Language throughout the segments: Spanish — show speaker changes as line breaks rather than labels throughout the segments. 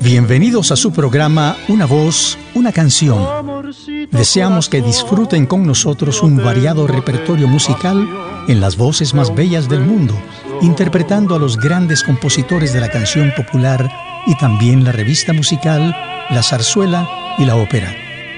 Bienvenidos a su programa Una voz, una canción. Deseamos que disfruten con nosotros un variado repertorio musical en las voces más bellas del mundo, interpretando a los grandes compositores de la canción popular y también la revista musical, la zarzuela y la ópera.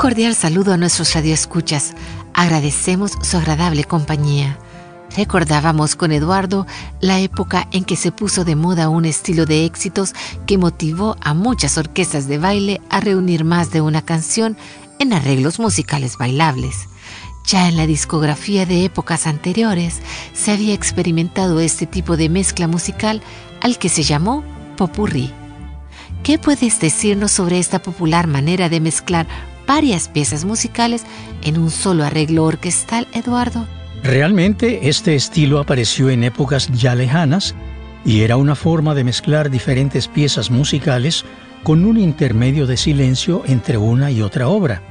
Cordial saludo a nuestros radioescuchas. Agradecemos su agradable compañía. Recordábamos con Eduardo la época en que se puso de moda un estilo de éxitos que motivó a muchas orquestas de baile a reunir más de una canción en arreglos musicales bailables. Ya en la discografía de épocas anteriores se había experimentado este tipo de mezcla musical al que se llamó popurrí. ¿Qué puedes decirnos sobre esta popular manera de mezclar varias piezas musicales en un solo arreglo orquestal, Eduardo?
Realmente este estilo apareció en épocas ya lejanas y era una forma de mezclar diferentes piezas musicales con un intermedio de silencio entre una y otra obra.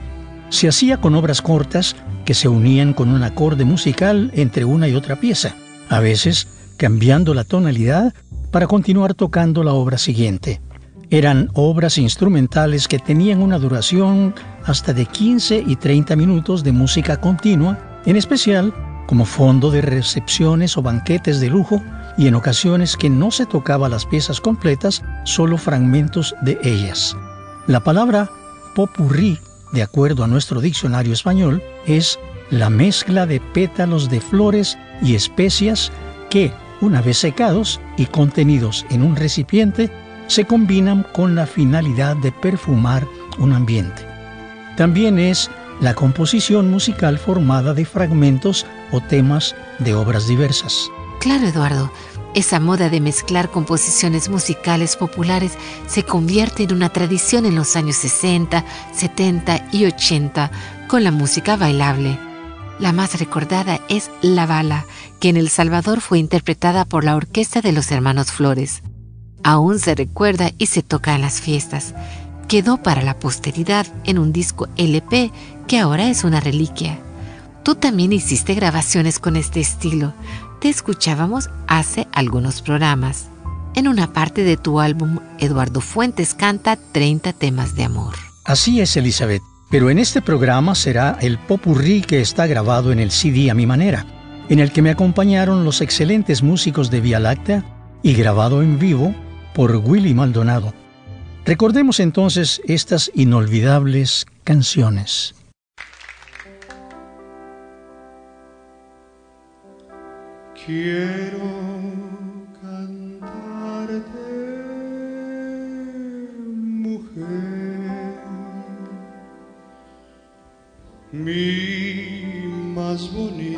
Se hacía con obras cortas que se unían con un acorde musical entre una y otra pieza, a veces cambiando la tonalidad para continuar tocando la obra siguiente. Eran obras instrumentales que tenían una duración hasta de 15 y 30 minutos de música continua, en especial como fondo de recepciones o banquetes de lujo y en ocasiones que no se tocaba las piezas completas, solo fragmentos de ellas. La palabra popurrí, de acuerdo a nuestro diccionario español, es la mezcla de pétalos de flores y especias que, una vez secados y contenidos en un recipiente, se combinan con la finalidad de perfumar un ambiente. También es la composición musical formada de fragmentos o temas de obras diversas.
Claro, Eduardo, esa moda de mezclar composiciones musicales populares se convierte en una tradición en los años 60, 70 y 80 con la música bailable. La más recordada es La Bala, que en El Salvador fue interpretada por la Orquesta de los Hermanos Flores aún se recuerda y se toca en las fiestas. Quedó para la posteridad en un disco LP que ahora es una reliquia. Tú también hiciste grabaciones con este estilo. Te escuchábamos hace algunos programas. En una parte de tu álbum, Eduardo Fuentes canta 30 temas de amor.
Así es, Elizabeth. Pero en este programa será el popurrí que está grabado en el CD a mi manera, en el que me acompañaron los excelentes músicos de Vía Láctea y grabado en vivo por Willy Maldonado. Recordemos entonces estas inolvidables canciones.
Quiero cantarte, mujer, más bonita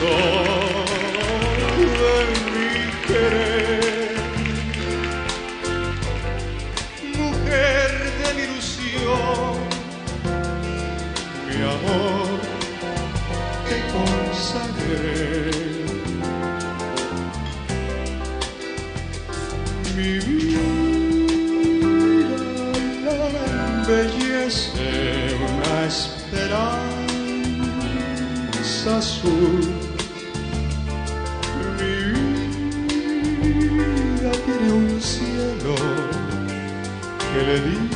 no azul. Mi vida tiene un cielo que le dice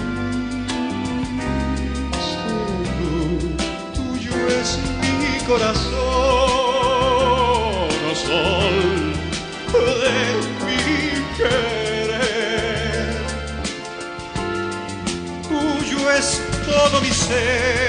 luz. Tuyo es mi corazón, oh sol de mi querer. Tuyo es todo mi ser,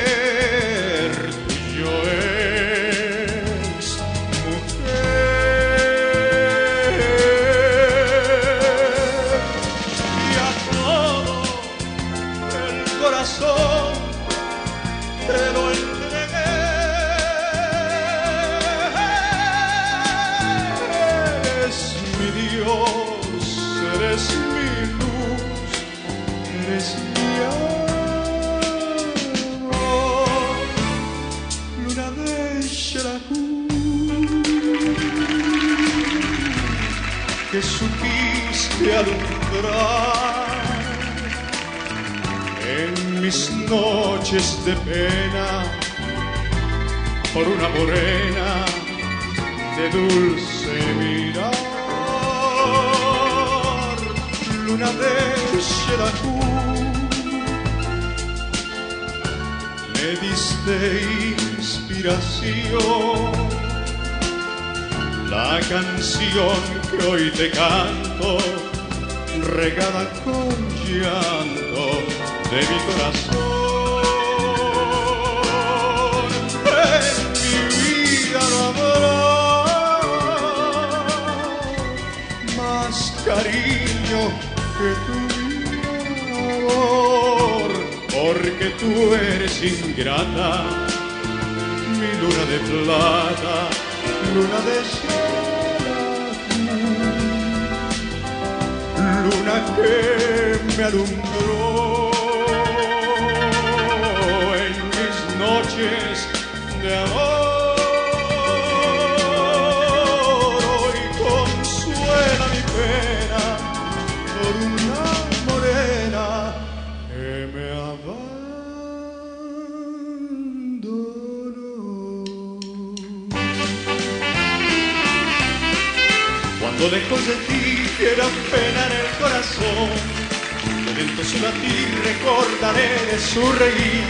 supiste alumbrar. En mis noches de pena por una morena de dulce mirar, luna de Xerajú, me diste inspiración, la canción que hoy te canto, regada con llanto de mi corazón. En mi vida no habrá más cariño que tu amor, porque tú eres ingrata, mi luna de plata, luna de Xerajú, que me alumbró en mis noches Cuando lejos de ti quiera pena en el corazón, lento su latir recordaré de su reír,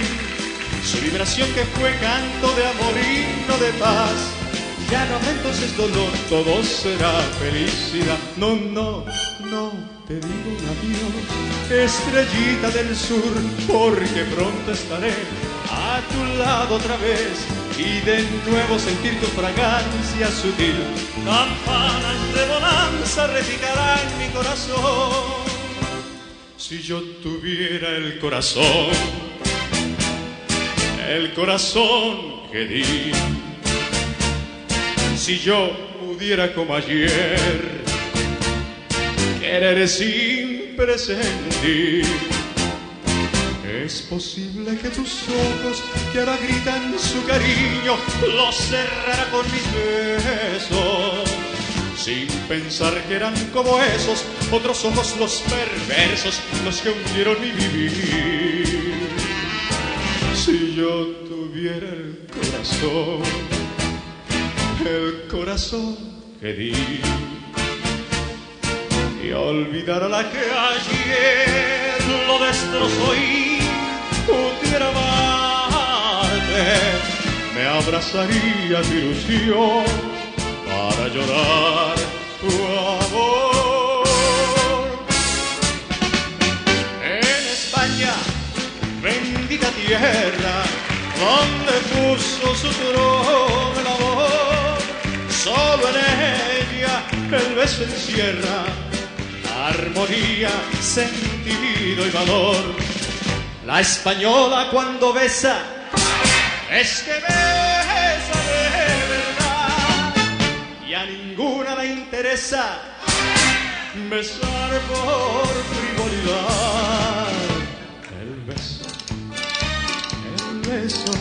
su vibración que fue canto de amor y no de paz. Ya no habrá entonces dolor, todo será felicidad. No, no, no, te digo un adiós, estrellita del sur, porque pronto estaré a tu lado otra vez y de nuevo sentir tu fragancia sutil. Campanas de bonanza repicarán mi corazón. Si yo tuviera el corazón, el corazón que di, si yo pudiera como ayer querer sin presentir. Es posible que tus ojos que ahora gritan su cariño los cerrara con mis besos. Sin pensar que eran como esos otros ojos los perversos, los que hundieron mi vivir. Si yo tuviera el corazón, el corazón que di, y olvidara la que ayer lo destrozó pudiera amarte me abrazaría tu ilusión para llorar tu amor. En España, bendita tierra, donde puso su trono el amor, solo en ella el beso encierra armonía, sentido y valor. La española cuando besa, es que besa de verdad. Y a ninguna le interesa besar por frivolidad. El beso, el beso,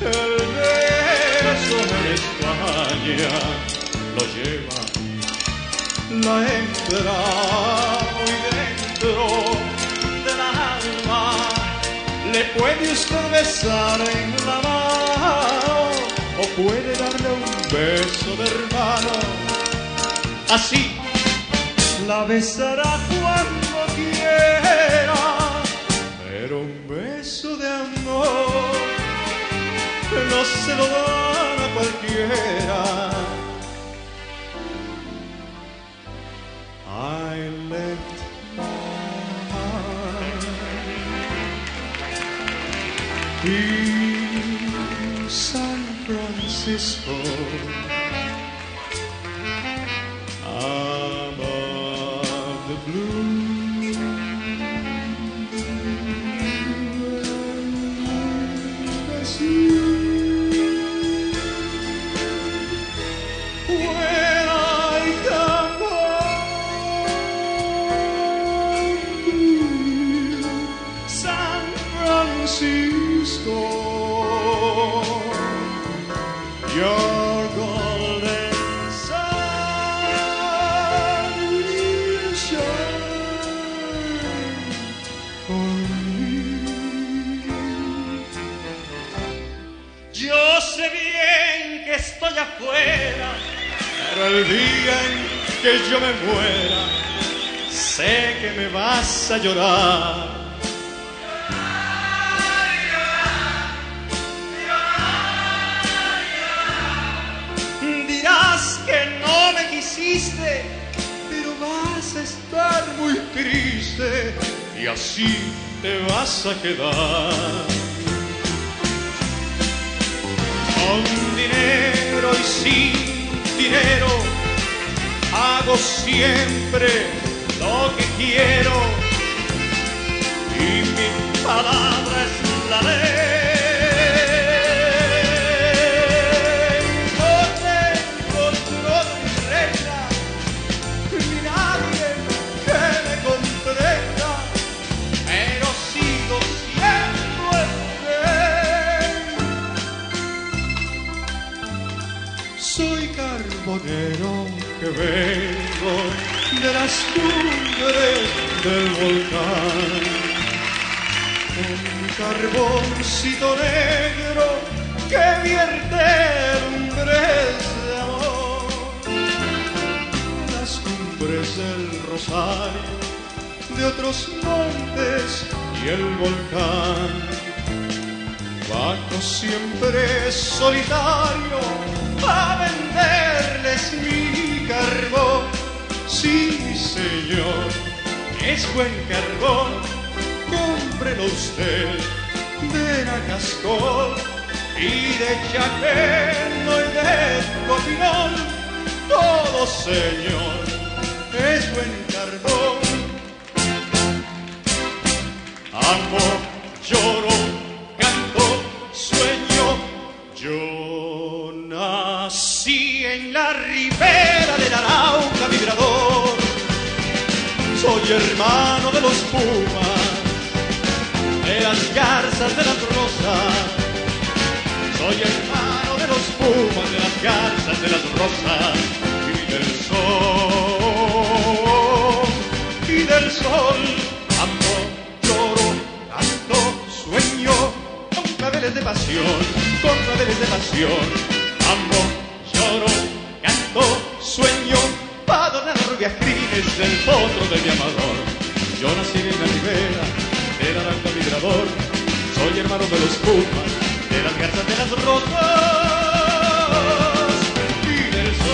el beso en España lo lleva la entra Le puede usted besar en la mano o puede darle un beso de hermano. Así la besará cuando quiera, pero un beso de amor no se lo dan a cualquiera. I in San Francisco. Above the blue sea. Llorar. Dirás que no me quisiste, pero vas a estar muy triste y así te vas a quedar. Con dinero y sin dinero hago siempre lo que quiero y mi palabra es la ley. No tengo trono ni reina, ni nadie que me comprenda, pero sigo siendo el rey. Soy carbonero que vengo de las cumbres del volcán. Un carboncito negro que vierte lumbres de amor. Las cumbres del rosario, de otros montes y el volcán. Bajo siempre solitario a venderles mi carbón. Sí, señor, es buen carbón, cómprelo usted de Nacascol y de Chaqueno y de Copinol. Todo, señor, es buen carbón. Amo, lloro, canto, sueño. Yo nací en la ribera del Arauca vibrador. Soy hermano de los pumas, de las rosas. Soy hermano de los pumas, de las garzas de las rosas y del sol. Y del sol, amo, lloro, canto, sueño, con claveles de pasión, con claveles de pasión. Amo, lloro, canto, sueño, para adornar las rubias crines del potro de mi amador. Yo nací en la ribera del Arauca Migrador, soy hermano de los pumas, de las garzas de y del sol.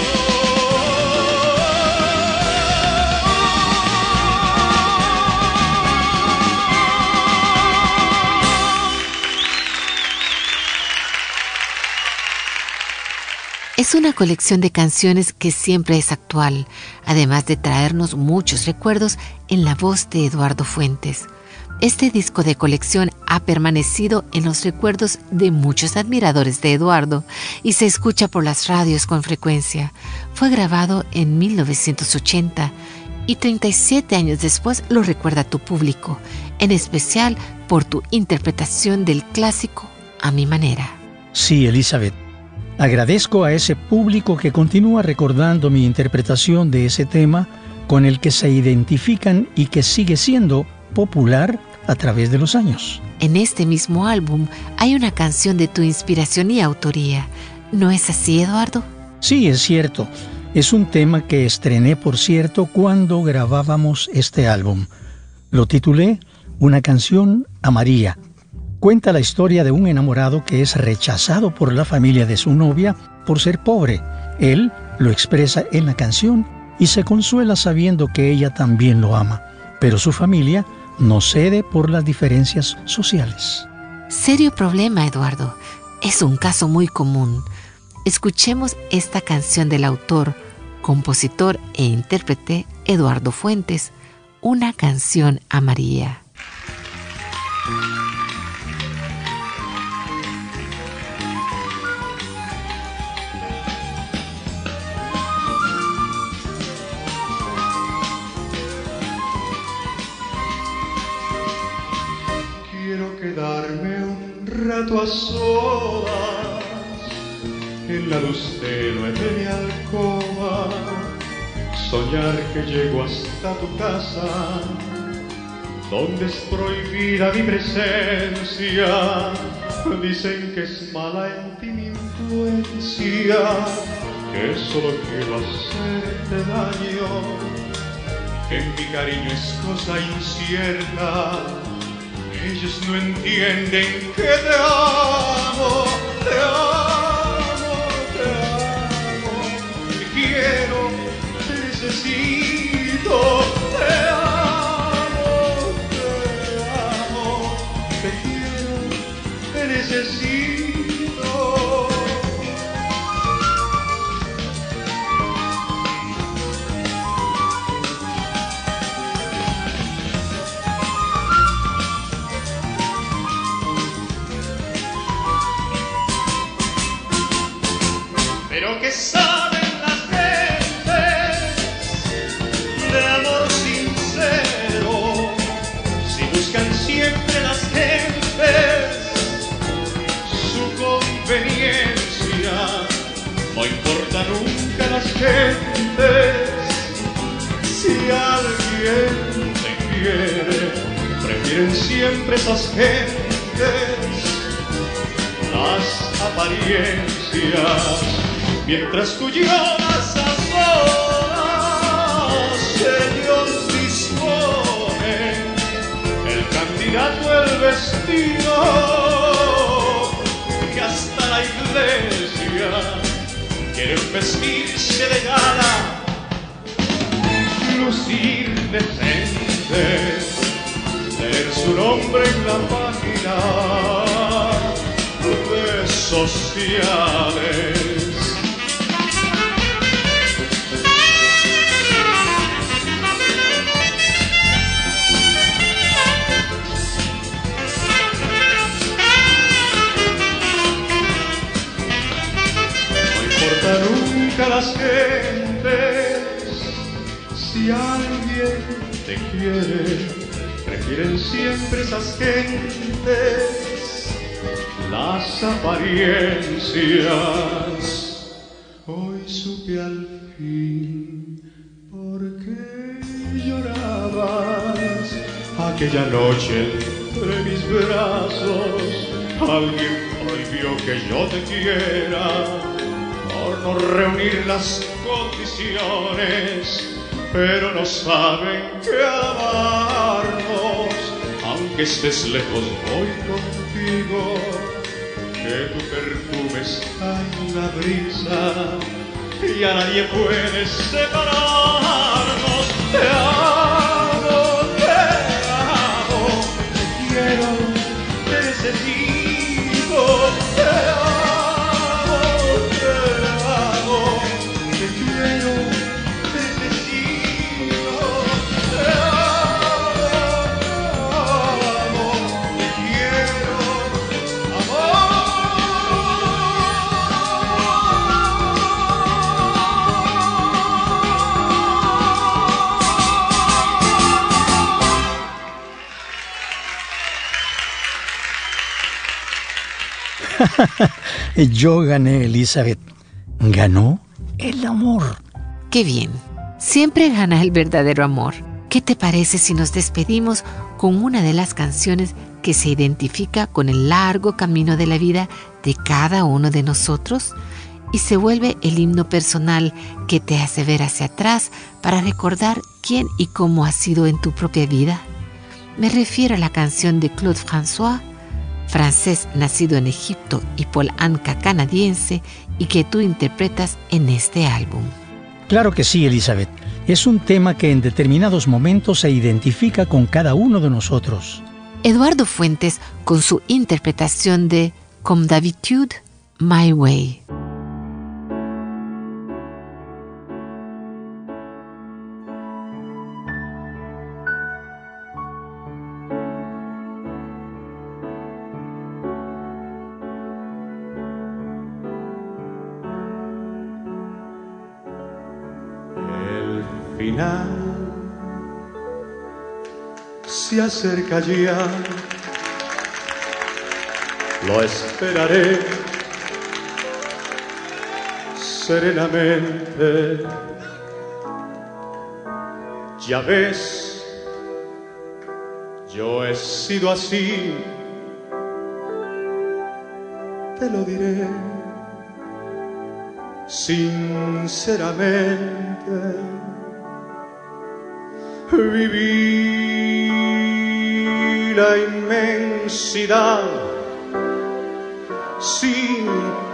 Es una colección de canciones que siempre es actual, además de traernos muchos recuerdos en la voz de Eduardo Fuentes. Este disco de colección ha permanecido en los recuerdos de muchos admiradores de Eduardo y se escucha por las radios con frecuencia. Fue grabado en 1980 y 37 años después lo recuerda tu público, en especial por tu interpretación del clásico a mi manera.
Sí, Elizabeth. Agradezco a ese público que continúa recordando mi interpretación de ese tema con el que se identifican y que sigue siendo popular a través de los años.
En este mismo álbum hay una canción de tu inspiración y autoría. ¿No es así, Eduardo?
Sí, es cierto. Es un tema que estrené, por cierto, cuando grabábamos este álbum. Lo titulé Una canción a María. Cuenta la historia de un enamorado que es rechazado por la familia de su novia por ser pobre. Él lo expresa en la canción y se consuela sabiendo que ella también lo ama, pero su familia no cede por las diferencias sociales.
Serio problema, Eduardo. Es un caso muy común. Escuchemos esta canción del autor, compositor e intérprete Eduardo Fuentes, una canción a
quedarme un rato a solas en la luz tenue de mi alcoba, soñar que llego hasta tu casa, donde es prohibida mi presencia. Dicen que es mala en ti mi influencia, que solo quiero hacerte daño, que mi cariño es cosa incierta ellos no entienden que te amo, te amo, Pero que saben las gentes de amor sincero, si buscan siempre las gentes su conveniencia, no importa nunca las gentes, si alguien te quiere, prefieren siempre esas gentes las apariencias. Mientras tú lloras a solas, Dios dispone el candidato el vestido que hasta la iglesia quieren vestirse de gala, lucir decente, leer su nombre en la página de sociales. Prefieren siempre esas gentes las apariencias. Hoy supe al fin por qué llorabas aquella noche entre mis brazos. Alguien prohibió que yo te quiera por no reunir las condiciones, pero no saben que al aunque estés lejos, voy contigo que que tu perfume está en la brisa y a nadie puede separarnos.
Yo gané, Elizabeth. Ganó el amor.
Qué bien. Siempre gana el verdadero amor. ¿Qué te parece si nos despedimos con una de las canciones que se identifica con el largo camino de la vida de cada uno de nosotros y se vuelve el himno personal que te hace ver hacia atrás para recordar quién y cómo has sido en tu propia vida? Me refiero a la canción de Claude François, francés nacido en Egipto y polanca canadiense y que tú interpretas en este álbum.
Claro que sí, Elizabeth. Es un tema que en determinados momentos se identifica con cada uno de nosotros.
Eduardo Fuentes con su interpretación de Comme d'habitude, My Way.
Final se acerca ya. Lo esperaré serenamente. Ya ves, yo he sido así. Te lo diré sinceramente. Viví la inmensidad sin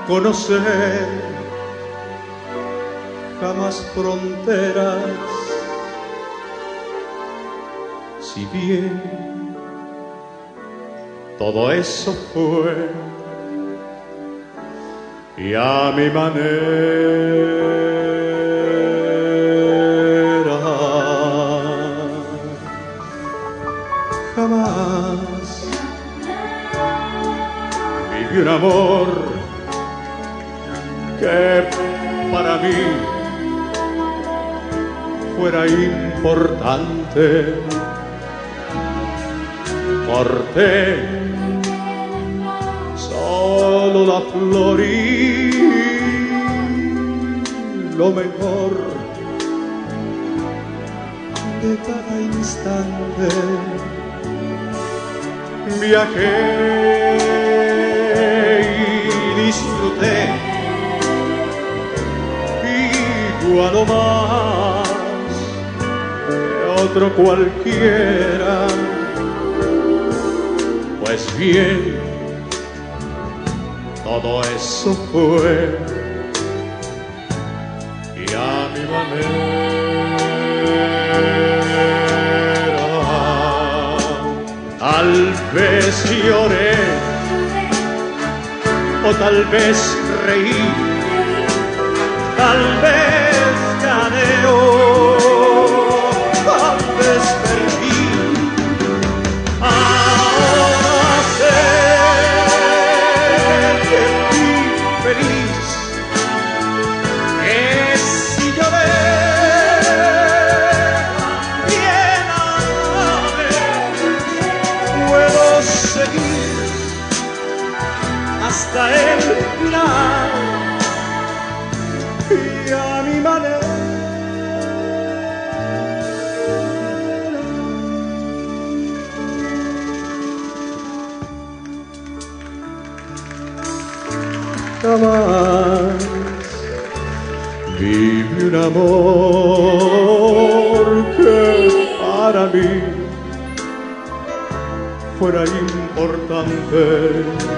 conocer jamás fronteras. Si bien todo eso fue y a mi manera. Un amor que para mí fuera importante. Corté solo la flor y lo mejor de cada instante. Viajé igual o más que otro cualquiera. Pues bien, todo eso fue y a mi manera. Tal vez lloré o tal vez reí, tal vez importante.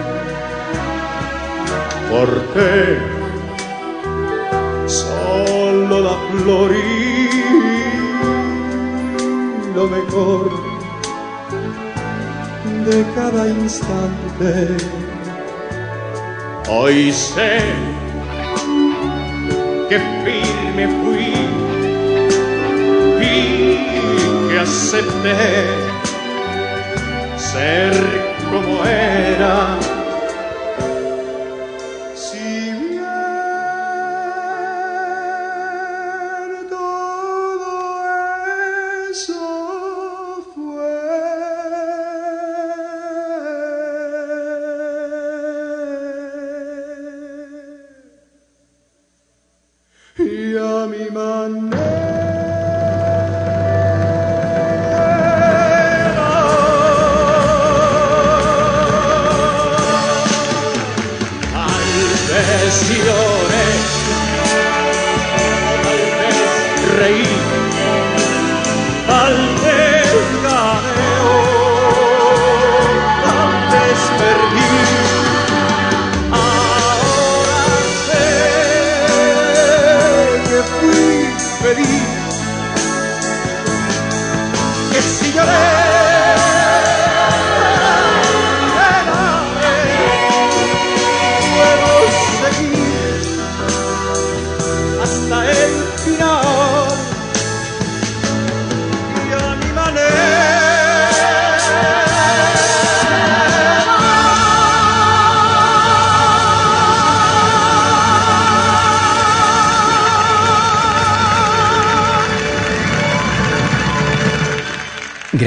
porque solo la flor lo mejor de cada instante. Hoy sé que firme fui y que acepté ser como era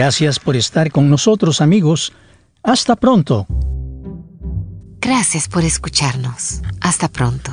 Gracias por estar con nosotros amigos. Hasta pronto.
Gracias por escucharnos. Hasta pronto.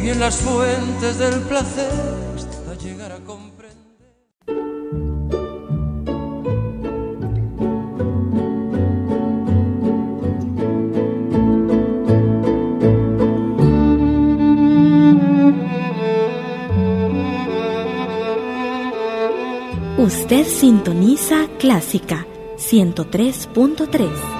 bebí en las fuentes del placer hasta llegar a comprender.
Usted sintoniza Clásica 103.3.